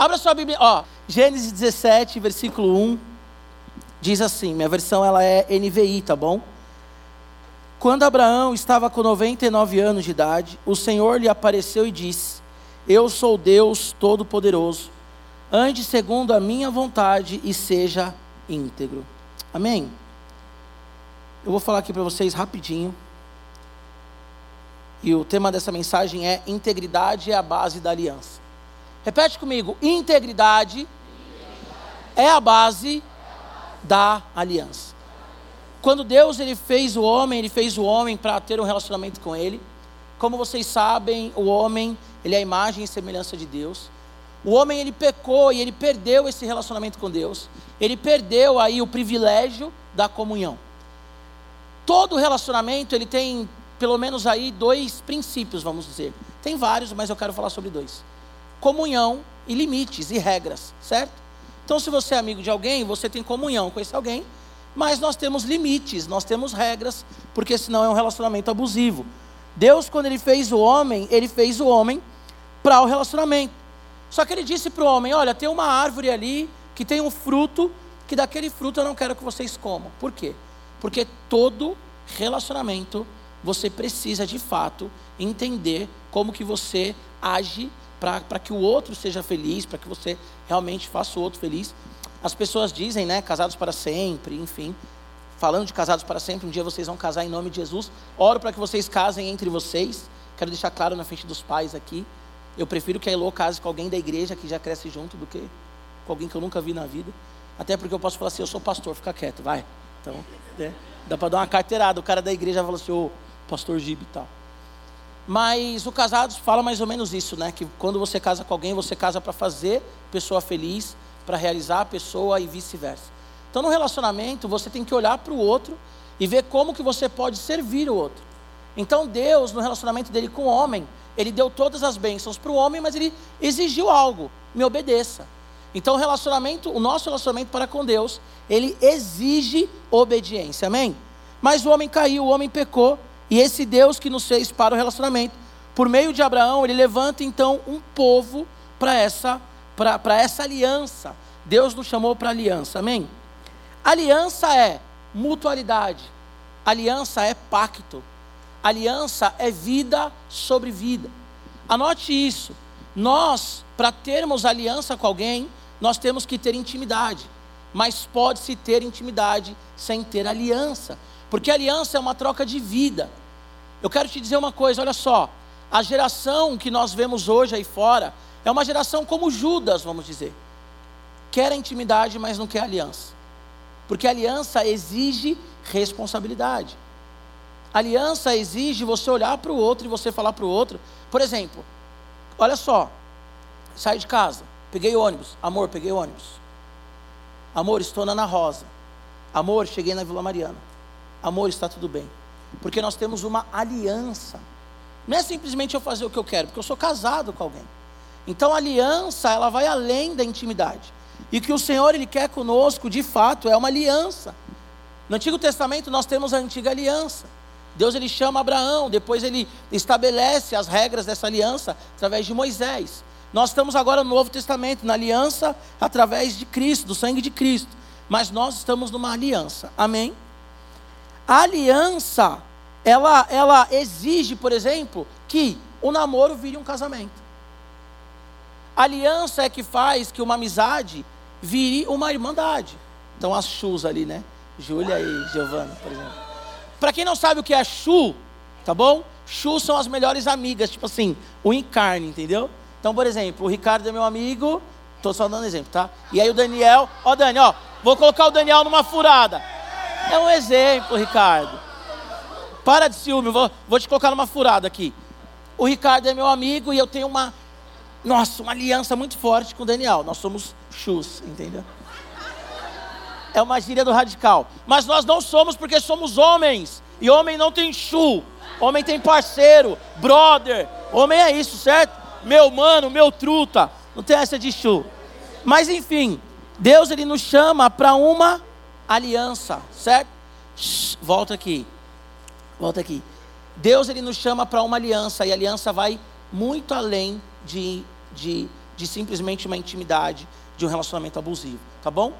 Abra sua Bíblia, ó, Gênesis 17, versículo 1, diz assim, minha versão ela é NVI, tá bom? Quando Abraão estava com 99 anos de idade, o Senhor lhe apareceu e disse: Eu sou Deus Todo-Poderoso. Ande segundo a minha vontade e seja íntegro. Amém? Eu vou falar aqui para vocês rapidinho. E o tema dessa mensagem é integridade é a base da aliança. Repete comigo: integridade, é a base da aliança. Quando Deus ele fez o homem, ele fez o homem para ter um relacionamento com ele. Como vocês sabem, o homem, ele é a imagem e semelhança de Deus. O homem ele pecou e ele perdeu esse relacionamento com Deus. Ele perdeu aí o privilégio da comunhão. Todo relacionamento ele tem pelo menos aí dois princípios, vamos dizer. Tem vários, mas eu quero falar sobre dois comunhão e limites e regras, certo? Então, se você é amigo de alguém, você tem comunhão com esse alguém, mas nós temos limites, nós temos regras, porque senão é um relacionamento abusivo. Deus, quando Ele fez o homem, Ele fez o homem para o relacionamento. Só que Ele disse para o homem: Olha, tem uma árvore ali que tem um fruto, que daquele fruto eu não quero que vocês comam. Por quê? Porque todo relacionamento você precisa de fato entender como que você age para que o outro seja feliz, para que você realmente faça o outro feliz. As pessoas dizem, né, casados para sempre, enfim. Falando de casados para sempre, um dia vocês vão casar em nome de Jesus. Oro para que vocês casem entre vocês. Quero deixar claro na frente dos pais aqui. Eu prefiro que a Elô case com alguém da igreja que já cresce junto do que com alguém que eu nunca vi na vida. Até porque eu posso falar assim, eu sou pastor, fica quieto, vai. Então, né, dá para dar uma carteirada. O cara da igreja fala assim, ô, pastor Gibe e tal. Mas o Casados fala mais ou menos isso, né? Que quando você casa com alguém, você casa para fazer pessoa feliz, para realizar a pessoa e vice-versa. Então, no relacionamento, você tem que olhar para o outro e ver como que você pode servir o outro. Então, Deus, no relacionamento dele com o homem, ele deu todas as bênçãos para o homem, mas ele exigiu algo: me obedeça. Então, o relacionamento, o nosso relacionamento para com Deus, ele exige obediência, amém? Mas o homem caiu, o homem pecou, e esse Deus que nos fez para o relacionamento, por meio de Abraão, ele levanta então um povo para essa, para essa aliança. Deus nos chamou para aliança, amém? Aliança é mutualidade, aliança é pacto, aliança é vida sobre vida. Anote isso. Nós, para termos aliança com alguém, nós temos que ter intimidade. Mas pode-se ter intimidade sem ter aliança. Porque aliança é uma troca de vida. Eu quero te dizer uma coisa, olha só. A geração que nós vemos hoje aí fora é uma geração como Judas, vamos dizer. Quer a intimidade, mas não quer aliança. Porque aliança exige responsabilidade. Aliança exige você olhar para o outro e você falar para o outro. Por exemplo, olha só. Saí de casa, peguei ônibus. Amor, peguei ônibus. Amor, estou na Ana Rosa. Amor, cheguei na Vila Mariana. Amor, está tudo bem. Porque nós temos uma aliança. Não é simplesmente eu fazer o que eu quero, porque eu sou casado com alguém. Então a aliança, ela vai além da intimidade. E o que o Senhor ele quer conosco, de fato, é uma aliança. No Antigo Testamento nós temos a antiga aliança. Deus ele chama Abraão, depois ele estabelece as regras dessa aliança através de Moisés. Nós estamos agora no Novo Testamento, na aliança através de Cristo, do sangue de Cristo. Mas nós estamos numa aliança. Amém? A aliança, ela, ela exige, por exemplo, que o namoro vire um casamento. A aliança é que faz que uma amizade vire uma irmandade. Então as chus ali, né? Júlia e Giovana, por exemplo. Para quem não sabe o que é chu, tá bom? Chu são as melhores amigas, tipo assim, o encarne, entendeu? Então, por exemplo, o Ricardo é meu amigo, estou só dando exemplo, tá? E aí o Daniel, ó Dani, ó, vou colocar o Daniel numa furada. É um exemplo, Ricardo. Para de ciúme, vou, vou te colocar numa furada aqui. O Ricardo é meu amigo e eu tenho uma, nossa, uma aliança muito forte com o Daniel. Nós somos chus, entendeu? É uma gíria do radical. Mas nós não somos porque somos homens. E homem não tem chu. Homem tem parceiro, brother. Homem é isso, certo? Meu mano, meu truta. Não tem essa de chu. Mas enfim, Deus ele nos chama para uma aliança, certo? Shhh, volta aqui. Volta aqui. Deus ele nos chama para uma aliança e a aliança vai muito além de, de, de simplesmente uma intimidade, de um relacionamento abusivo, tá bom?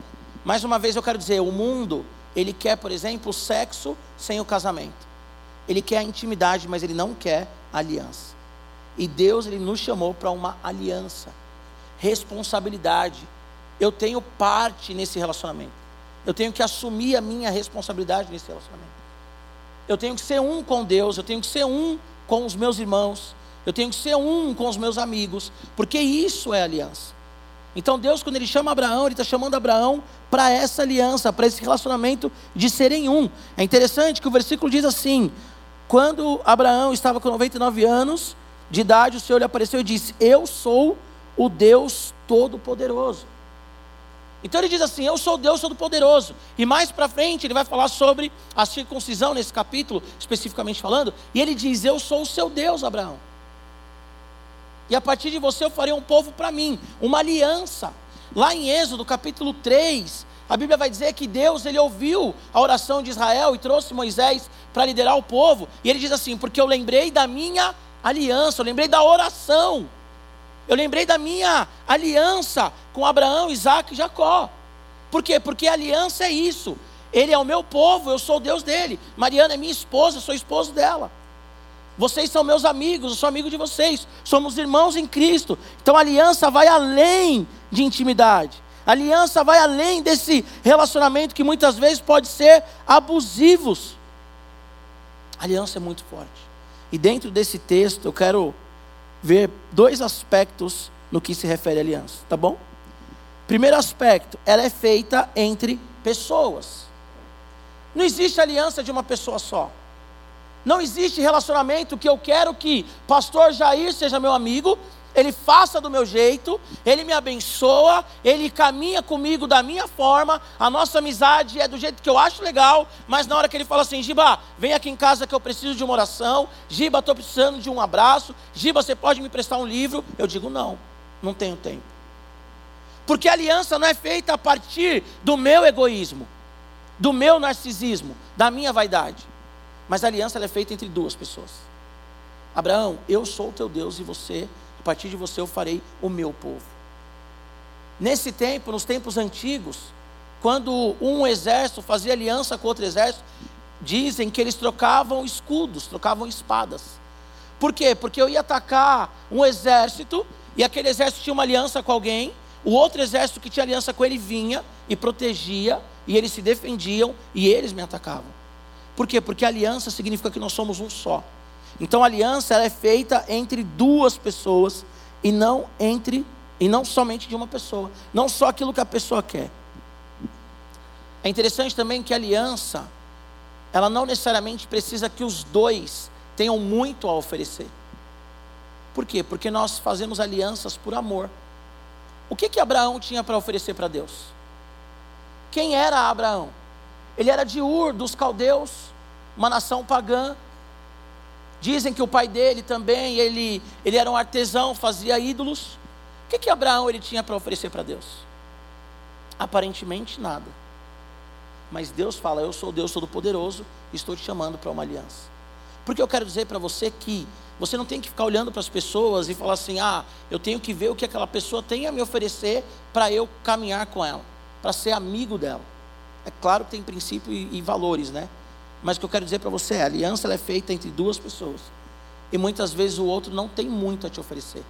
Mais uma vez eu quero dizer, o mundo, ele quer, por exemplo, sexo sem o casamento. Ele quer a intimidade, mas ele não quer aliança. E Deus, ele nos chamou para uma aliança. Responsabilidade. Eu tenho parte nesse relacionamento. Eu tenho que assumir a minha responsabilidade nesse relacionamento. Eu tenho que ser um com Deus, eu tenho que ser um com os meus irmãos, eu tenho que ser um com os meus amigos, porque isso é aliança. Então Deus, quando Ele chama Abraão, Ele está chamando Abraão para essa aliança, para esse relacionamento de serem um. É interessante que o versículo diz assim: quando Abraão estava com 99 anos de idade, o Senhor lhe apareceu e disse: Eu sou o Deus Todo-Poderoso. Então ele diz assim: Eu sou Deus Todo-Poderoso. E mais para frente ele vai falar sobre a circuncisão nesse capítulo, especificamente falando. E ele diz: Eu sou o seu Deus, Abraão e a partir de você eu farei um povo para mim, uma aliança. Lá em Êxodo, capítulo 3, a Bíblia vai dizer que Deus ele ouviu a oração de Israel e trouxe Moisés para liderar o povo. E ele diz assim: Porque eu lembrei da minha aliança, eu lembrei da oração, eu lembrei da minha aliança com Abraão, Isaac e Jacó. Por quê? Porque aliança é isso. Ele é o meu povo, eu sou o Deus dele. Mariana é minha esposa, eu sou esposo dela. Vocês são meus amigos, eu sou amigo de vocês. Somos irmãos em Cristo. Então a aliança vai além de intimidade. A aliança vai além desse relacionamento que muitas vezes pode ser abusivos. A aliança é muito forte. E dentro desse texto eu quero ver dois aspectos no que se refere à aliança, tá bom? Primeiro aspecto, ela é feita entre pessoas. Não existe aliança de uma pessoa só. Não existe relacionamento que eu quero que pastor Jair seja meu amigo, ele faça do meu jeito, ele me abençoa, ele caminha comigo da minha forma, a nossa amizade é do jeito que eu acho legal, mas na hora que ele fala assim, Giba, vem aqui em casa que eu preciso de uma oração, Giba, estou precisando de um abraço, Giba, você pode me prestar um livro? Eu digo, não, não tenho tempo. Porque a aliança não é feita a partir do meu egoísmo, do meu narcisismo, da minha vaidade. Mas a aliança é feita entre duas pessoas. Abraão, eu sou o teu Deus e você, a partir de você eu farei o meu povo. Nesse tempo, nos tempos antigos, quando um exército fazia aliança com outro exército, dizem que eles trocavam escudos, trocavam espadas. Por quê? Porque eu ia atacar um exército e aquele exército tinha uma aliança com alguém, o outro exército que tinha aliança com ele vinha e protegia, e eles se defendiam e eles me atacavam. Por quê? Porque aliança significa que nós somos um só. Então a aliança é feita entre duas pessoas e não entre e não somente de uma pessoa, não só aquilo que a pessoa quer. É interessante também que a aliança ela não necessariamente precisa que os dois tenham muito a oferecer. Por quê? Porque nós fazemos alianças por amor. O que que Abraão tinha para oferecer para Deus? Quem era Abraão? Ele era de Ur, dos caldeus, uma nação pagã. Dizem que o pai dele também, ele, ele era um artesão, fazia ídolos. O que, que Abraão ele tinha para oferecer para Deus? Aparentemente nada. Mas Deus fala: Eu sou Deus Todo-Poderoso e estou te chamando para uma aliança. Porque eu quero dizer para você que você não tem que ficar olhando para as pessoas e falar assim: Ah, eu tenho que ver o que aquela pessoa tem a me oferecer para eu caminhar com ela, para ser amigo dela. É claro que tem princípio e, e valores, né? Mas o que eu quero dizer para você é: a aliança é feita entre duas pessoas. E muitas vezes o outro não tem muito a te oferecer.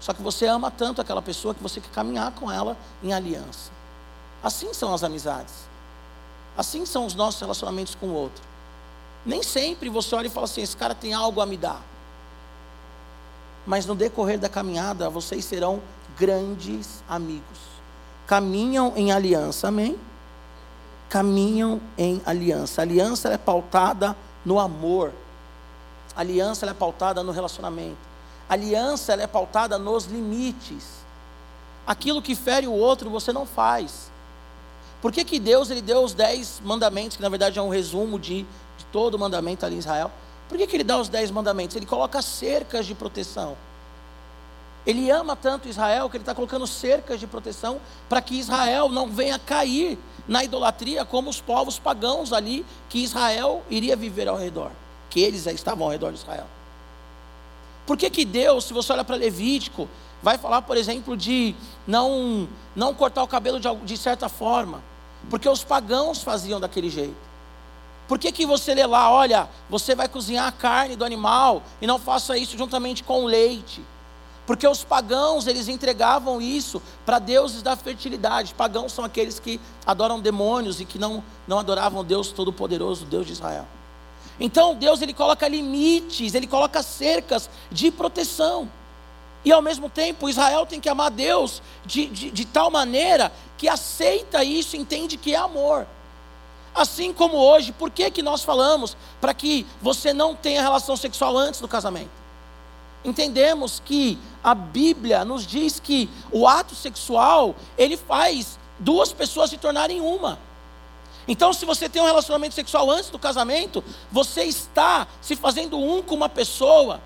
Só que você ama tanto aquela pessoa que você quer caminhar com ela em aliança. Assim são as amizades. Assim são os nossos relacionamentos com o outro. Nem sempre você olha e fala assim: esse cara tem algo a me dar. Mas no decorrer da caminhada, vocês serão grandes amigos. Caminham em aliança, amém? Caminham em aliança. A aliança é pautada no amor. A aliança é pautada no relacionamento. A aliança é pautada nos limites. Aquilo que fere o outro você não faz. Por que, que Deus ele deu os dez mandamentos, que na verdade é um resumo de, de todo o mandamento ali em Israel? Por que, que ele dá os dez mandamentos? Ele coloca cercas de proteção. Ele ama tanto Israel que ele está colocando cercas de proteção para que Israel não venha cair na idolatria como os povos pagãos ali que Israel iria viver ao redor, que eles estavam ao redor de Israel. Por que, que Deus, se você olha para Levítico, vai falar, por exemplo, de não, não cortar o cabelo de, de certa forma, porque os pagãos faziam daquele jeito. Por que, que você lê lá, olha, você vai cozinhar a carne do animal e não faça isso juntamente com o leite? Porque os pagãos, eles entregavam isso para deuses da fertilidade. Pagãos são aqueles que adoram demônios e que não, não adoravam Deus Todo-Poderoso, Deus de Israel. Então Deus ele coloca limites, ele coloca cercas de proteção. E ao mesmo tempo, Israel tem que amar Deus de, de, de tal maneira que aceita isso, entende que é amor. Assim como hoje, por que, que nós falamos para que você não tenha relação sexual antes do casamento? Entendemos que a Bíblia nos diz que o ato sexual, ele faz duas pessoas se tornarem uma. Então, se você tem um relacionamento sexual antes do casamento, você está se fazendo um com uma pessoa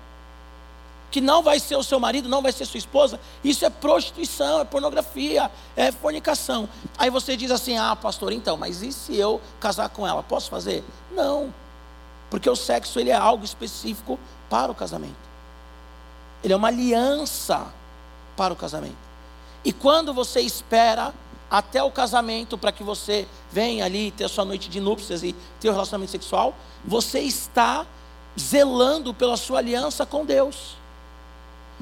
que não vai ser o seu marido, não vai ser sua esposa, isso é prostituição, é pornografia, é fornicação. Aí você diz assim: ah, pastor, então, mas e se eu casar com ela? Posso fazer? Não, porque o sexo ele é algo específico para o casamento, ele é uma aliança para o casamento. E quando você espera até o casamento para que você venha ali ter a sua noite de núpcias e ter o um relacionamento sexual, você está zelando pela sua aliança com Deus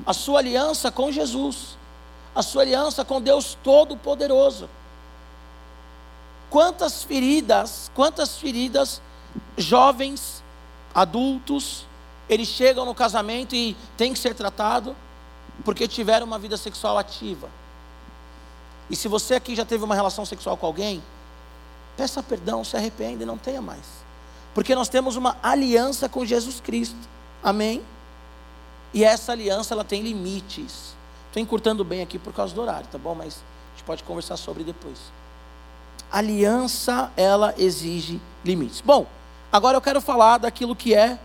a sua aliança com Jesus, a sua aliança com Deus Todo-Poderoso. Quantas feridas, quantas feridas, jovens, adultos, eles chegam no casamento e têm que ser tratados porque tiveram uma vida sexual ativa. E se você aqui já teve uma relação sexual com alguém, peça perdão, se arrependa e não tenha mais. Porque nós temos uma aliança com Jesus Cristo. Amém? E essa aliança ela tem limites. Estou encurtando bem aqui por causa do horário, tá bom? Mas a gente pode conversar sobre depois. aliança ela exige limites. Bom, agora eu quero falar daquilo que é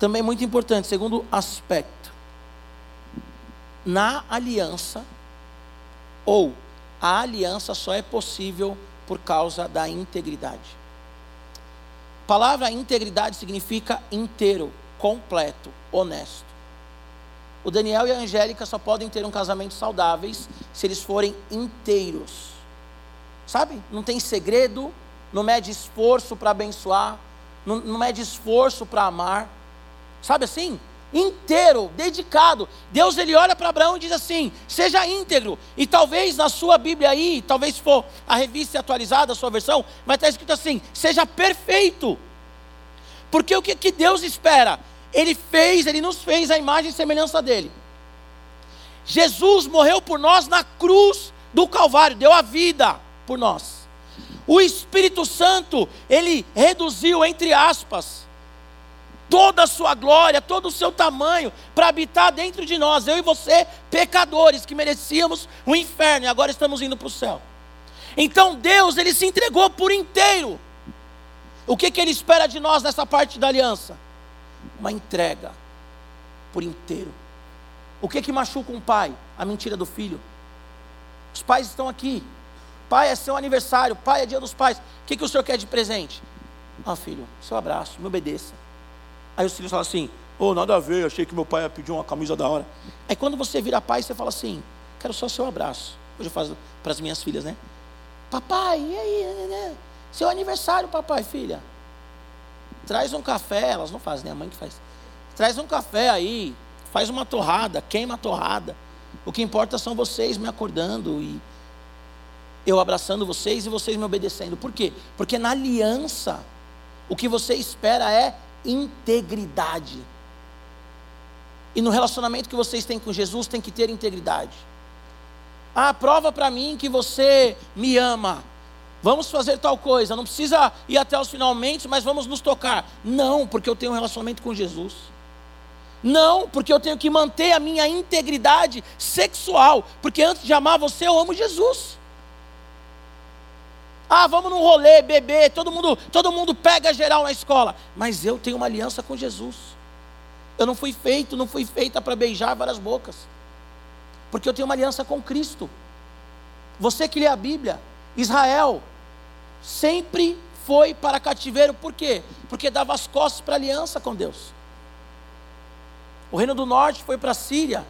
também muito importante, segundo aspecto. Na aliança, ou a aliança só é possível por causa da integridade. A palavra integridade significa inteiro, completo, honesto. O Daniel e a Angélica só podem ter um casamento saudáveis se eles forem inteiros. Sabe? Não tem segredo, não mede esforço para abençoar, não, não mede esforço para amar. Sabe assim? Inteiro, dedicado. Deus ele olha para Abraão e diz assim: seja íntegro. E talvez na sua Bíblia aí, talvez se for a revista atualizada, a sua versão, vai estar escrito assim: seja perfeito. Porque o que, que Deus espera? Ele fez, ele nos fez a imagem e semelhança dele. Jesus morreu por nós na cruz do Calvário, deu a vida por nós. O Espírito Santo, ele reduziu, entre aspas, toda a sua glória, todo o seu tamanho, para habitar dentro de nós, eu e você, pecadores, que merecíamos o inferno e agora estamos indo para o céu. Então Deus, ele se entregou por inteiro. O que, que ele espera de nós nessa parte da aliança? uma entrega por inteiro. O que que machuca um pai? A mentira do filho. Os pais estão aqui. Pai é seu aniversário, pai é dia dos pais. O que, que o senhor quer de presente? Ah, filho, seu abraço, me obedeça. Aí os filhos falam assim: oh, nada a ver, achei que meu pai ia pedir uma camisa da hora. Aí quando você vira pai, você fala assim: quero só seu abraço. Hoje eu faço para as minhas filhas, né? Papai, e aí? Né, né, né? Seu aniversário, papai, filha. Traz um café, elas não fazem, né? A mãe que faz. Traz um café aí, faz uma torrada, queima a torrada. O que importa são vocês me acordando e eu abraçando vocês e vocês me obedecendo. Por quê? Porque na aliança, o que você espera é integridade. E no relacionamento que vocês têm com Jesus, tem que ter integridade. Ah, prova para mim que você me ama. Vamos fazer tal coisa, não precisa ir até os finalmente, mas vamos nos tocar. Não, porque eu tenho um relacionamento com Jesus. Não, porque eu tenho que manter a minha integridade sexual, porque antes de amar você, eu amo Jesus. Ah, vamos num rolê, beber, todo mundo, todo mundo pega geral na escola, mas eu tenho uma aliança com Jesus. Eu não fui feito, não fui feita para beijar várias bocas. Porque eu tenho uma aliança com Cristo. Você que lê a Bíblia, Israel, sempre foi para cativeiro, por quê? Porque dava as costas para aliança com Deus. O reino do norte foi para a Síria,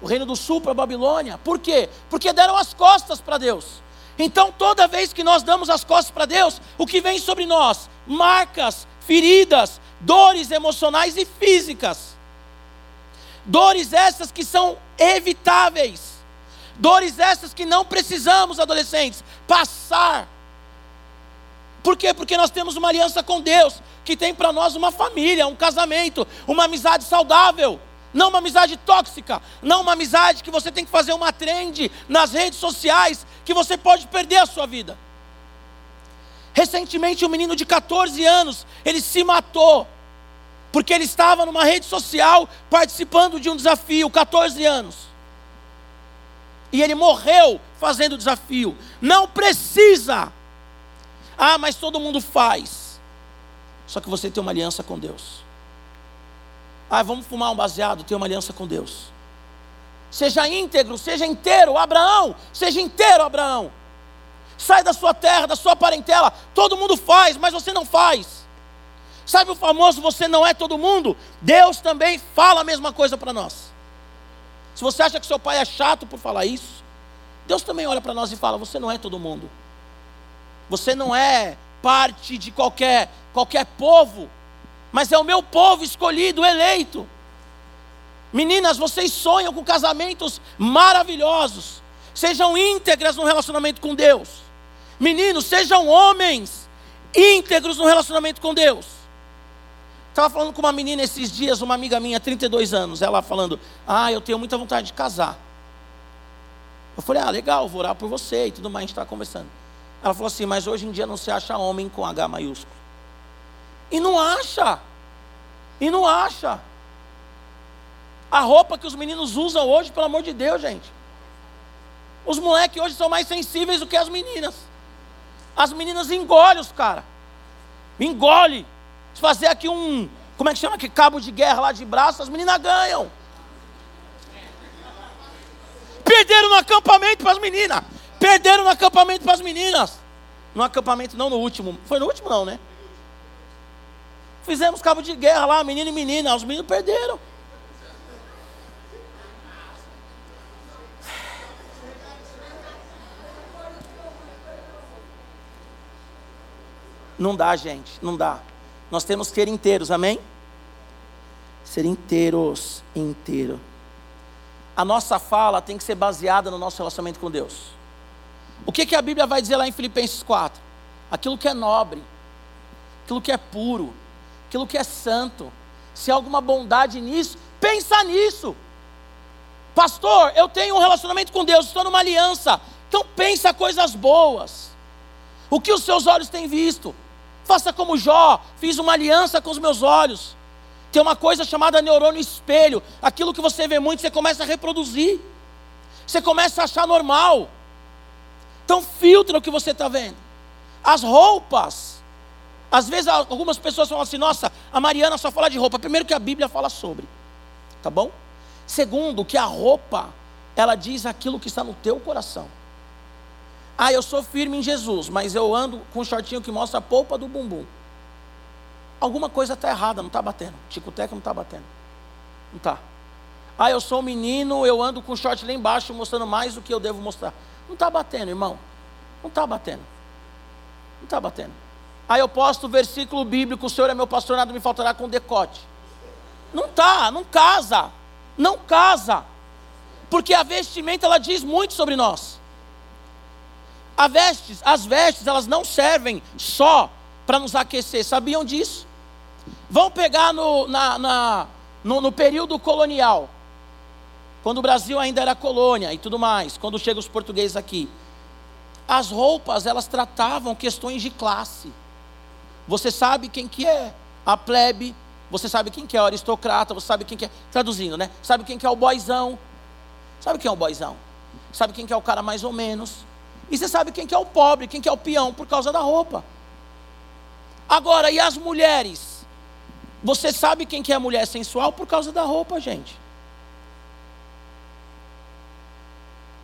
o reino do sul para a Babilônia. Por quê? Porque deram as costas para Deus. Então, toda vez que nós damos as costas para Deus, o que vem sobre nós? Marcas, feridas, dores emocionais e físicas. Dores essas que são evitáveis. Dores essas que não precisamos, adolescentes, passar. Por quê? Porque nós temos uma aliança com Deus, que tem para nós uma família, um casamento, uma amizade saudável não uma amizade tóxica, não uma amizade que você tem que fazer uma trend nas redes sociais, que você pode perder a sua vida. Recentemente, um menino de 14 anos, ele se matou, porque ele estava numa rede social participando de um desafio, 14 anos. E ele morreu fazendo o desafio. Não precisa. Ah, mas todo mundo faz. Só que você tem uma aliança com Deus. Ah, vamos fumar um baseado, ter uma aliança com Deus. Seja íntegro, seja inteiro, Abraão, seja inteiro, Abraão. Sai da sua terra, da sua parentela. Todo mundo faz, mas você não faz. Sabe o famoso você não é todo mundo? Deus também fala a mesma coisa para nós. Se você acha que seu pai é chato por falar isso, Deus também olha para nós e fala: você não é todo mundo. Você não é parte de qualquer qualquer povo mas é o meu povo escolhido, eleito. Meninas, vocês sonham com casamentos maravilhosos. Sejam íntegras no relacionamento com Deus. Meninos, sejam homens íntegros no relacionamento com Deus. Estava falando com uma menina esses dias, uma amiga minha, 32 anos, ela falando: Ah, eu tenho muita vontade de casar. Eu falei: Ah, legal, vou orar por você e tudo mais, a gente estava conversando. Ela falou assim: Mas hoje em dia não se acha homem com H maiúsculo. E não acha. E não acha. A roupa que os meninos usam hoje, pelo amor de Deus, gente. Os moleques hoje são mais sensíveis do que as meninas. As meninas engolem os caras. Engole. Se fazer aqui um, como é que chama? Que cabo de guerra lá de braço, as meninas ganham. Perderam no acampamento para as meninas. Perderam no acampamento para as meninas. No acampamento, não no último. Foi no último, não, né? Fizemos cabo de guerra lá, menino e menina. Os meninos perderam. Não dá, gente, não dá. Nós temos que ser inteiros, amém? Ser inteiros, inteiro. A nossa fala tem que ser baseada no nosso relacionamento com Deus. O que, que a Bíblia vai dizer lá em Filipenses 4? Aquilo que é nobre, aquilo que é puro, aquilo que é santo. Se há alguma bondade nisso, pensa nisso. Pastor, eu tenho um relacionamento com Deus, estou numa aliança. Então pensa coisas boas. O que os seus olhos têm visto? Faça como Jó, fiz uma aliança com os meus olhos. Tem uma coisa chamada neurônio espelho. Aquilo que você vê muito, você começa a reproduzir. Você começa a achar normal. Então filtra o que você está vendo. As roupas às vezes algumas pessoas falam assim: nossa, a Mariana só fala de roupa. Primeiro, que a Bíblia fala sobre, tá bom? Segundo, que a roupa, ela diz aquilo que está no teu coração. Ah, eu sou firme em Jesus, mas eu ando com um shortinho que mostra a polpa do bumbum. Alguma coisa está errada, não está batendo. Tico-teco não está batendo. Não está. Ah, eu sou um menino, eu ando com o short lá embaixo mostrando mais do que eu devo mostrar. Não está batendo, irmão. Não está batendo. Não está batendo. Aí eu posto o versículo bíblico, o Senhor é meu pastor, nada me faltará com decote. Não tá, não casa. Não casa. Porque a vestimenta ela diz muito sobre nós. A vestes, as vestes, elas não servem só para nos aquecer. Sabiam disso? Vão pegar no, na, na no, no período colonial, quando o Brasil ainda era colônia e tudo mais, quando chegam os portugueses aqui. As roupas, elas tratavam questões de classe. Você sabe quem que é a plebe, você sabe quem que é o aristocrata, você sabe quem que é, traduzindo, né? Sabe quem que é o boizão? Sabe quem é o boizão? Sabe quem que é o cara mais ou menos? E você sabe quem que é o pobre, quem que é o peão por causa da roupa. Agora, e as mulheres? Você sabe quem que é a mulher sensual por causa da roupa, gente.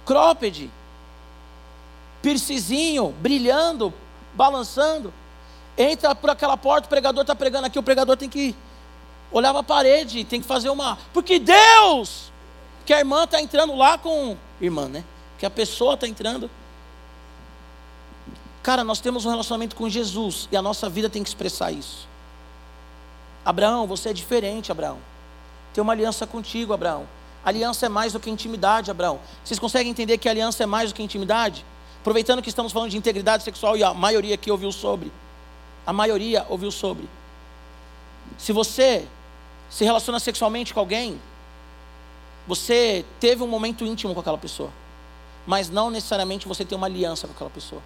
Cropped, piercizinho, brilhando, balançando. Entra por aquela porta, o pregador está pregando aqui, o pregador tem que olhar para a parede, tem que fazer uma. Porque Deus que a irmã está entrando lá com. Irmã, né? Que a pessoa está entrando. Cara, nós temos um relacionamento com Jesus e a nossa vida tem que expressar isso. Abraão, você é diferente, Abraão. Tem uma aliança contigo, Abraão. Aliança é mais do que intimidade, Abraão. Vocês conseguem entender que aliança é mais do que intimidade? Aproveitando que estamos falando de integridade sexual e a maioria aqui ouviu sobre. A maioria ouviu sobre. Se você se relaciona sexualmente com alguém, você teve um momento íntimo com aquela pessoa, mas não necessariamente você tem uma aliança com aquela pessoa.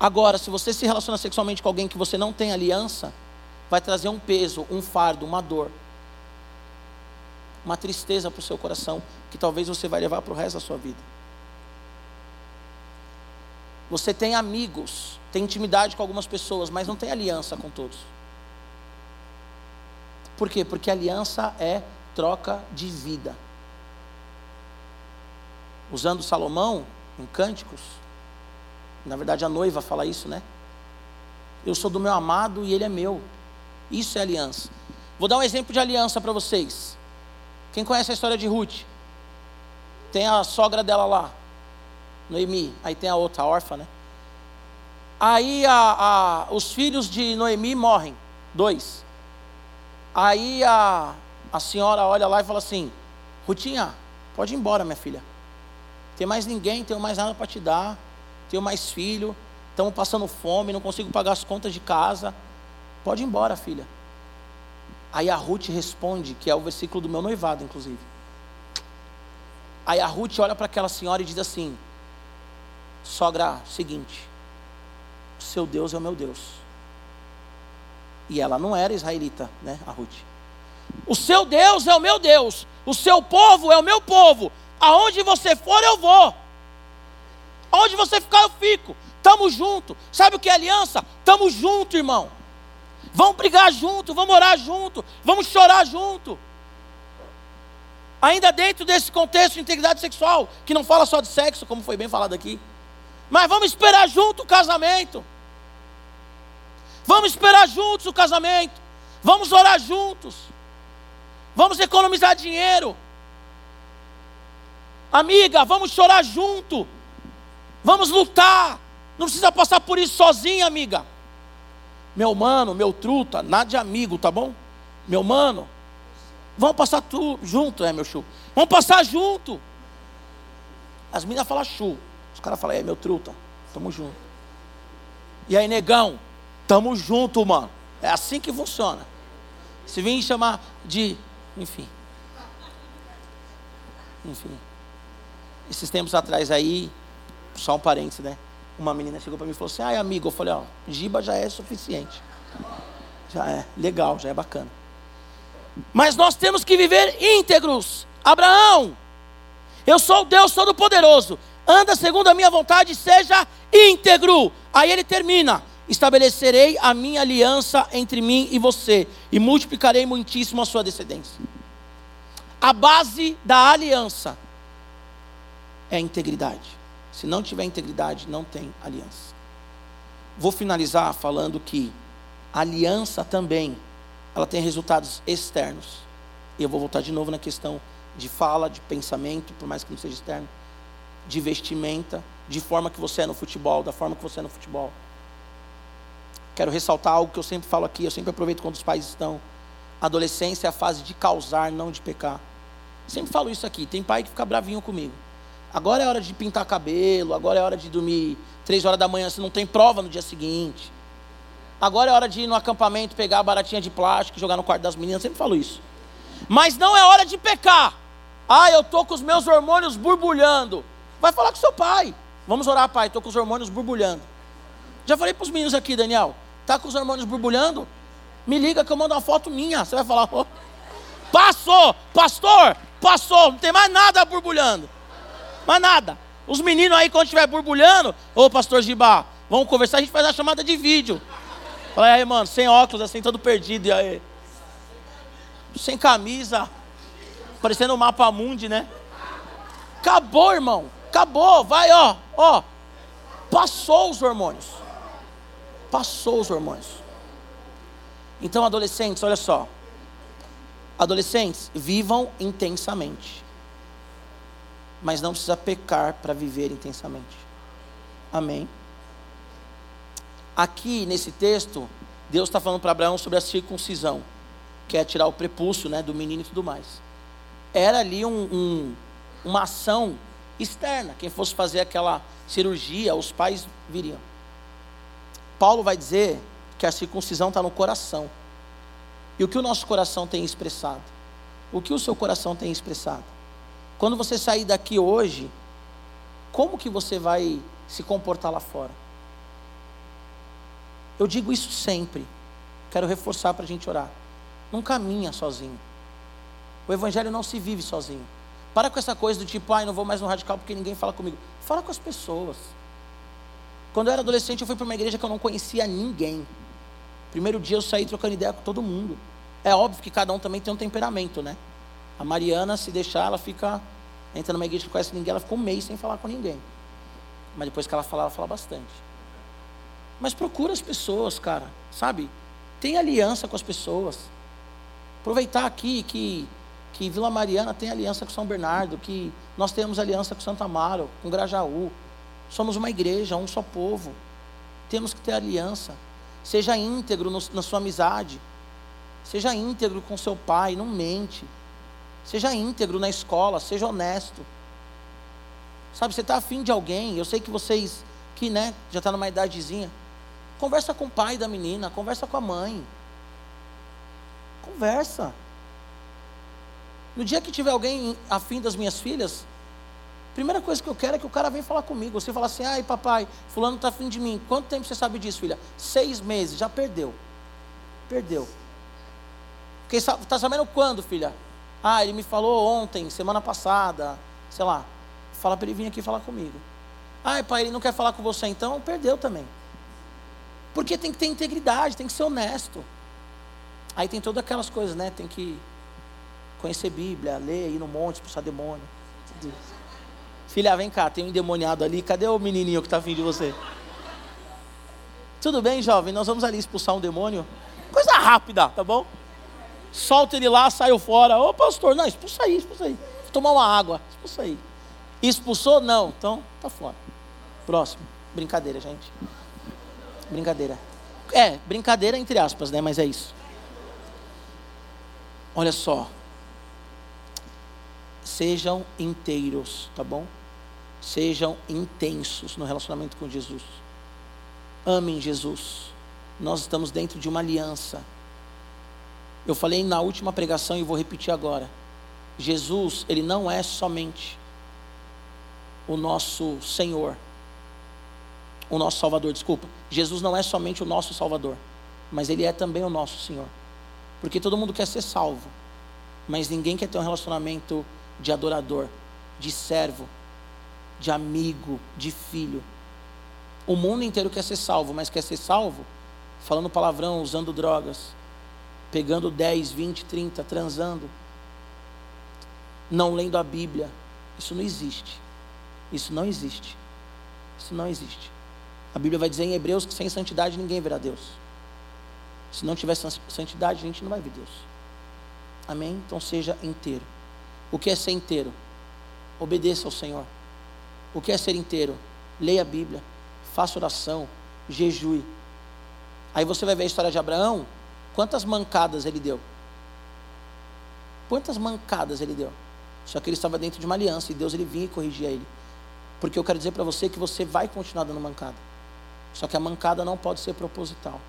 Agora, se você se relaciona sexualmente com alguém que você não tem aliança, vai trazer um peso, um fardo, uma dor, uma tristeza para o seu coração, que talvez você vai levar para o resto da sua vida. Você tem amigos, tem intimidade com algumas pessoas, mas não tem aliança com todos. Por quê? Porque aliança é troca de vida. Usando Salomão em Cânticos, na verdade, a noiva fala isso, né? Eu sou do meu amado e ele é meu. Isso é aliança. Vou dar um exemplo de aliança para vocês. Quem conhece a história de Ruth? Tem a sogra dela lá, Noemi. Aí tem a outra, a órfã, né? Aí a, a, os filhos de Noemi morrem, dois. Aí a, a senhora olha lá e fala assim: Rutinha, pode ir embora, minha filha. Tem mais ninguém, tenho mais nada para te dar tenho mais filho, estamos passando fome, não consigo pagar as contas de casa. Pode ir embora, filha. Aí a Ruth responde, que é o versículo do meu noivado, inclusive. Aí a Ruth olha para aquela senhora e diz assim: Sogra, seguinte, seu Deus é o meu Deus. E ela não era israelita, né, a Ruth. O seu Deus é o meu Deus, o seu povo é o meu povo. Aonde você for, eu vou. Onde você ficar, eu fico. Tamo junto. Sabe o que é aliança? Tamo junto, irmão. Vamos brigar junto, vamos orar junto, vamos chorar junto. Ainda dentro desse contexto de integridade sexual, que não fala só de sexo, como foi bem falado aqui. Mas vamos esperar junto o casamento. Vamos esperar juntos o casamento. Vamos orar juntos. Vamos economizar dinheiro. Amiga, vamos chorar junto. Vamos lutar. Não precisa passar por isso sozinha, amiga. Meu mano, meu truta, nada de amigo, tá bom? Meu mano, vamos passar tudo junto, é meu chu. Vamos passar junto. As meninas falam chu. Os caras falam, é meu truta, tamo junto. E aí, negão, tamo junto, mano. É assim que funciona. Se vir chamar de. Enfim. Enfim. Esses tempos atrás aí, só um parênteses, né? Uma menina chegou para mim e falou assim: ai, amigo, eu falei: ó, giba já é suficiente. Já é legal, já é bacana. Mas nós temos que viver íntegros. Abraão, eu sou o Deus Todo-Poderoso. Anda segundo a minha vontade, seja íntegro. Aí ele termina: estabelecerei a minha aliança entre mim e você, e multiplicarei muitíssimo a sua descendência. A base da aliança é a integridade. Se não tiver integridade, não tem aliança. Vou finalizar falando que aliança também, ela tem resultados externos. E eu vou voltar de novo na questão de fala, de pensamento, por mais que não seja externo, de vestimenta, de forma que você é no futebol, da forma que você é no futebol. Quero ressaltar algo que eu sempre falo aqui, eu sempre aproveito quando os pais estão. Adolescência é a fase de causar, não de pecar. Sempre falo isso aqui. Tem pai que fica bravinho comigo. Agora é hora de pintar cabelo, agora é hora de dormir três horas da manhã, se não tem prova no dia seguinte. Agora é hora de ir no acampamento, pegar a baratinha de plástico e jogar no quarto das meninas. Sempre falo isso. Mas não é hora de pecar. Ah, eu estou com os meus hormônios borbulhando. Vai falar com seu pai. Vamos orar, pai. Estou com os hormônios borbulhando. Já falei para os meninos aqui, Daniel. Tá com os hormônios borbulhando? Me liga que eu mando uma foto minha. Você vai falar, oh, passou, pastor, passou. Não tem mais nada borbulhando. Mas nada. Os meninos aí, quando estiver borbulhando, ô pastor Gibá, vamos conversar, a gente faz a chamada de vídeo. Fala aí, mano, sem óculos, assim, todo perdido. E aí? Sem camisa, parecendo um mapa mundi, né? Acabou, irmão. Acabou. Vai, ó, ó. Passou os hormônios. Passou os hormônios. Então, adolescentes, olha só. Adolescentes, vivam intensamente. Mas não precisa pecar para viver intensamente. Amém. Aqui nesse texto, Deus está falando para Abraão sobre a circuncisão, que é tirar o prepúcio né, do menino e tudo mais. Era ali um, um, uma ação externa. Quem fosse fazer aquela cirurgia, os pais viriam. Paulo vai dizer que a circuncisão está no coração. E o que o nosso coração tem expressado? O que o seu coração tem expressado? Quando você sair daqui hoje, como que você vai se comportar lá fora? Eu digo isso sempre. Quero reforçar para a gente orar. Não caminha sozinho. O evangelho não se vive sozinho. Para com essa coisa do tipo, ai, não vou mais no radical porque ninguém fala comigo. Fala com as pessoas. Quando eu era adolescente, eu fui para uma igreja que eu não conhecia ninguém. Primeiro dia eu saí trocando ideia com todo mundo. É óbvio que cada um também tem um temperamento, né? A Mariana, se deixar, ela fica. Entra numa igreja que não conhece ninguém, ela ficou um mês sem falar com ninguém. Mas depois que ela fala, ela fala bastante. Mas procura as pessoas, cara, sabe? Tem aliança com as pessoas. Aproveitar aqui que, que Vila Mariana tem aliança com São Bernardo, que nós temos aliança com Santo Amaro, com Grajaú. Somos uma igreja, um só povo. Temos que ter aliança. Seja íntegro no, na sua amizade. Seja íntegro com seu pai, não mente. Seja íntegro na escola, seja honesto. Sabe, você está afim de alguém, eu sei que vocês que né, já está numa idadezinha. Conversa com o pai da menina, conversa com a mãe. Conversa. No dia que tiver alguém afim das minhas filhas, primeira coisa que eu quero é que o cara venha falar comigo. Você fala assim, ai papai, fulano está afim de mim. Quanto tempo você sabe disso, filha? Seis meses, já perdeu. Perdeu. Está sabendo quando, filha? Ah, ele me falou ontem, semana passada, sei lá. Fala para ele vir aqui falar comigo. Ai, pai, ele não quer falar com você então? Perdeu também. Porque tem que ter integridade, tem que ser honesto. Aí tem todas aquelas coisas, né? Tem que conhecer Bíblia, ler, ir no monte, expulsar demônio. Filha, vem cá, tem um endemoniado ali. Cadê o menininho que está afim de você? Tudo bem, jovem? Nós vamos ali expulsar um demônio. Coisa rápida, tá bom? Solta ele lá, saiu fora. Ô pastor, não, expulsa aí, expulsa aí. Vou tomar uma água, expulsa aí. Expulsou? Não, então tá fora. Próximo. Brincadeira, gente. Brincadeira. É, brincadeira entre aspas, né? Mas é isso. Olha só. Sejam inteiros, tá bom? Sejam intensos no relacionamento com Jesus. Amem Jesus. Nós estamos dentro de uma aliança. Eu falei na última pregação e vou repetir agora. Jesus, ele não é somente o nosso Senhor, o nosso Salvador, desculpa. Jesus não é somente o nosso Salvador, mas Ele é também o nosso Senhor. Porque todo mundo quer ser salvo, mas ninguém quer ter um relacionamento de adorador, de servo, de amigo, de filho. O mundo inteiro quer ser salvo, mas quer ser salvo falando palavrão, usando drogas, pegando 10, 20, 30, transando, não lendo a Bíblia. Isso não existe. Isso não existe. Isso não existe. A Bíblia vai dizer em Hebreus que sem santidade ninguém verá Deus. Se não tiver santidade, a gente não vai ver Deus. Amém? Então seja inteiro. O que é ser inteiro? Obedeça ao Senhor. O que é ser inteiro? Leia a Bíblia, faça oração, jejue. Aí você vai ver a história de Abraão, quantas mancadas ele deu. Quantas mancadas ele deu. Só que ele estava dentro de uma aliança e Deus ele vinha e corrigia ele. Porque eu quero dizer para você que você vai continuar dando mancada. Só que a mancada não pode ser proposital.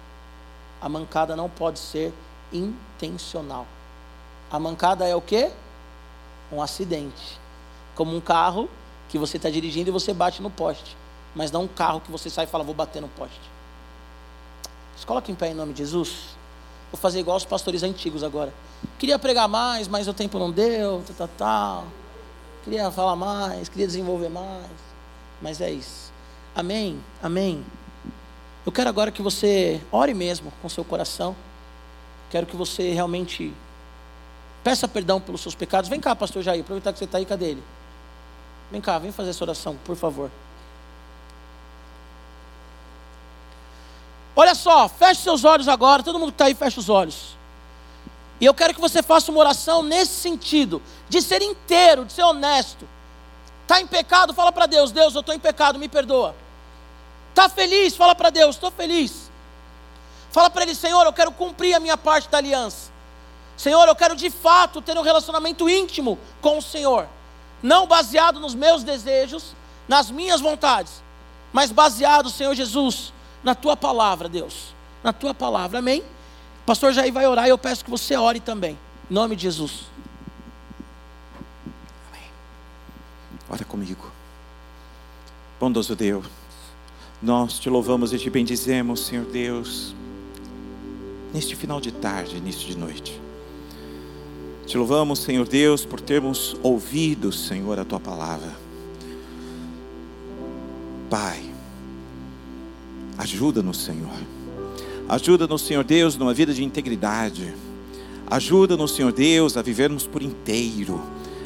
A mancada não pode ser intencional. A mancada é o quê? Um acidente. Como um carro que você está dirigindo e você bate no poste. Mas não um carro que você sai e fala, vou bater no poste. Se coloca em pé em nome de Jesus. Vou fazer igual os pastores antigos agora. Queria pregar mais, mas o tempo não deu, tal, tal, tal. Queria falar mais, queria desenvolver mais. Mas é isso. Amém? Amém. Eu quero agora que você ore mesmo com seu coração. Quero que você realmente peça perdão pelos seus pecados. Vem cá, pastor Jair, aproveitar que você está aí, cadê ele? Vem cá, vem fazer essa oração, por favor. Olha só, feche seus olhos agora. Todo mundo que está aí, feche os olhos. E eu quero que você faça uma oração nesse sentido, de ser inteiro, de ser honesto. Está em pecado, fala para Deus: Deus, eu estou em pecado, me perdoa. Está feliz, fala para Deus: estou feliz. Fala para Ele: Senhor, eu quero cumprir a minha parte da aliança. Senhor, eu quero de fato ter um relacionamento íntimo com o Senhor, não baseado nos meus desejos, nas minhas vontades, mas baseado, Senhor Jesus, na tua palavra, Deus, na tua palavra, amém? O pastor Jair vai orar e eu peço que você ore também, em nome de Jesus. Amém. Ora comigo, bondoso Deus, nós te louvamos e te bendizemos, Senhor Deus, neste final de tarde, início de noite. Te louvamos, Senhor Deus, por termos ouvido, Senhor, a tua palavra. Pai, ajuda-nos, Senhor. Ajuda-nos, Senhor Deus, numa vida de integridade. Ajuda-nos, Senhor Deus, a vivermos por inteiro.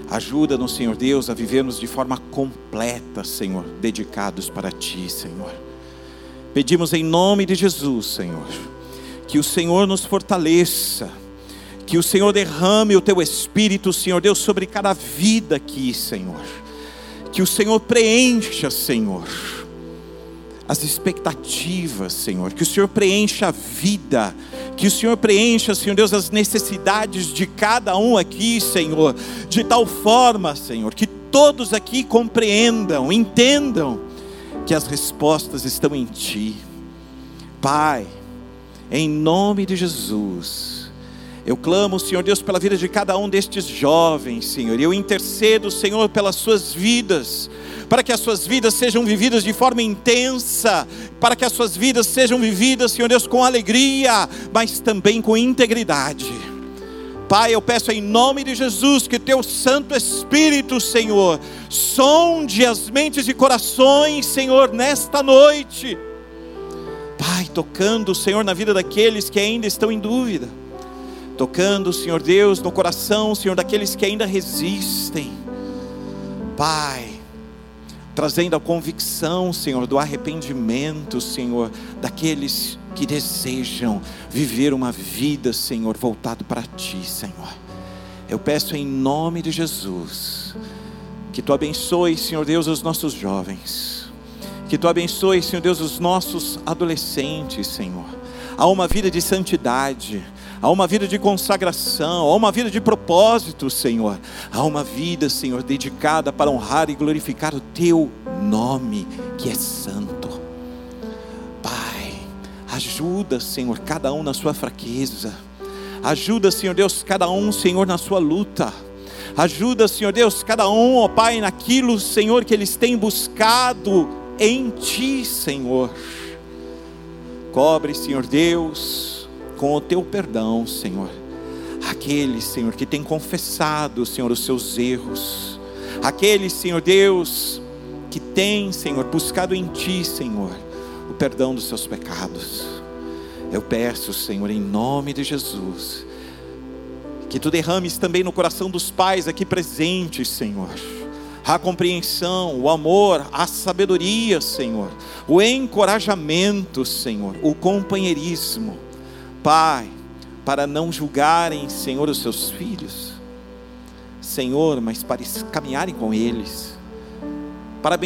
Ajuda-nos, Senhor Deus, a vivermos de forma completa, Senhor, dedicados para Ti, Senhor. Pedimos em nome de Jesus, Senhor, que o Senhor nos fortaleça que o Senhor derrame o teu espírito, Senhor Deus, sobre cada vida aqui, Senhor. Que o Senhor preencha, Senhor, as expectativas, Senhor. Que o Senhor preencha a vida. Que o Senhor preencha, Senhor Deus, as necessidades de cada um aqui, Senhor. De tal forma, Senhor, que todos aqui compreendam, entendam que as respostas estão em Ti. Pai, em nome de Jesus eu clamo, Senhor Deus, pela vida de cada um destes jovens, Senhor. Eu intercedo, Senhor, pelas suas vidas, para que as suas vidas sejam vividas de forma intensa, para que as suas vidas sejam vividas, Senhor Deus, com alegria, mas também com integridade. Pai, eu peço em nome de Jesus que teu Santo Espírito, Senhor, sonde as mentes e corações, Senhor, nesta noite. Pai, tocando, Senhor, na vida daqueles que ainda estão em dúvida tocando, Senhor Deus, no coração, Senhor, daqueles que ainda resistem. Pai, trazendo a convicção, Senhor, do arrependimento, Senhor, daqueles que desejam viver uma vida, Senhor, voltado para Ti, Senhor. Eu peço em nome de Jesus, que Tu abençoe, Senhor Deus, os nossos jovens, que Tu abençoe, Senhor Deus, os nossos adolescentes, Senhor, a uma vida de santidade, a uma vida de consagração, a uma vida de propósito, Senhor, a uma vida, Senhor, dedicada para honrar e glorificar o Teu nome, que é santo. Pai, ajuda, Senhor, cada um na sua fraqueza, ajuda, Senhor Deus, cada um, Senhor, na sua luta. Ajuda, Senhor Deus, cada um, ó Pai, naquilo, Senhor, que eles têm buscado em Ti, Senhor. Cobre, Senhor Deus, com o teu perdão, Senhor. Aqueles, Senhor, que têm confessado, Senhor, os seus erros. Aqueles, Senhor Deus, que têm, Senhor, buscado em Ti, Senhor, o perdão dos seus pecados. Eu peço, Senhor, em nome de Jesus, que Tu derrames também no coração dos pais aqui presentes, Senhor a compreensão, o amor, a sabedoria, Senhor, o encorajamento, Senhor, o companheirismo Pai, para não julgarem, Senhor, os seus filhos, Senhor, mas para caminharem com eles, para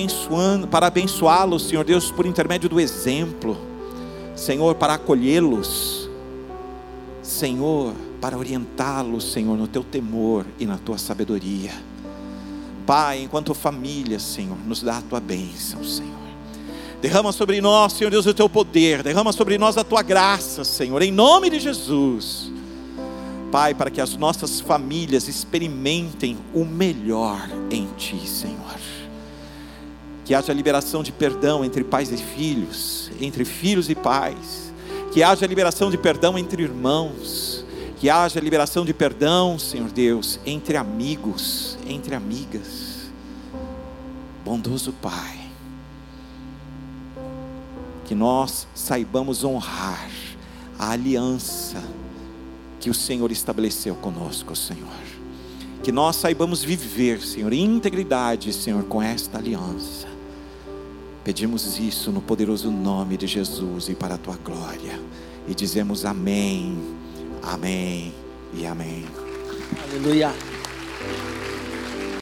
para abençoá-los, Senhor Deus, por intermédio do exemplo, Senhor, para acolhê-los, Senhor, para orientá-los, Senhor, no teu temor e na tua sabedoria. Pai, enquanto família, Senhor, nos dá a tua bênção, Senhor. Derrama sobre nós, Senhor Deus, o teu poder. Derrama sobre nós a tua graça, Senhor, em nome de Jesus. Pai, para que as nossas famílias experimentem o melhor em Ti, Senhor. Que haja liberação de perdão entre pais e filhos, entre filhos e pais. Que haja liberação de perdão entre irmãos. Que haja liberação de perdão, Senhor Deus, entre amigos, entre amigas. Bondoso Pai que nós saibamos honrar a aliança que o Senhor estabeleceu conosco, Senhor. Que nós saibamos viver, Senhor, em integridade, Senhor, com esta aliança. Pedimos isso no poderoso nome de Jesus e para a tua glória. E dizemos amém, amém e amém. Aleluia.